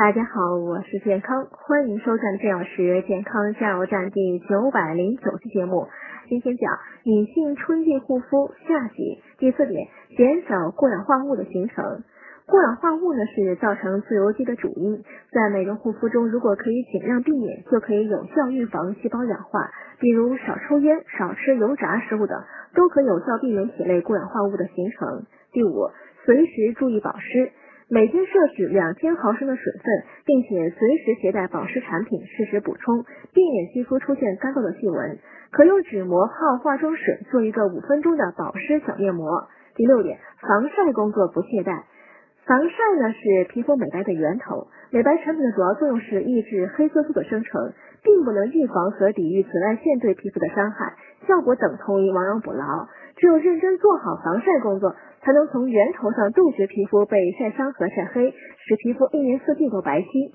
大家好，我是健康，欢迎收看这小时健康加油站第九百零九期节目。今天讲女性春季护肤夏季第四点，减少过氧化物的形成。过氧化物呢是造成自由基的主因，在美容护肤中，如果可以尽量避免，就可以有效预防细胞氧化。比如少抽烟、少吃油炸食物等，都可有效避免体内过氧化物的形成。第五，随时注意保湿。每天摄取两千毫升的水分，并且随时携带保湿产品，适时补充，避免肌肤出现干燥的细纹。可用纸膜泡化妆水做一个五分钟的保湿小面膜。第六点，防晒工作不懈怠。防晒呢是皮肤美白的源头，美白产品的主要作用是抑制黑色素的生成，并不能预防和抵御紫外线对皮肤的伤害，效果等同于亡羊补牢。只有认真做好防晒工作。才能从源头上杜绝皮肤被晒伤和晒黑，使皮肤一年四季都白皙。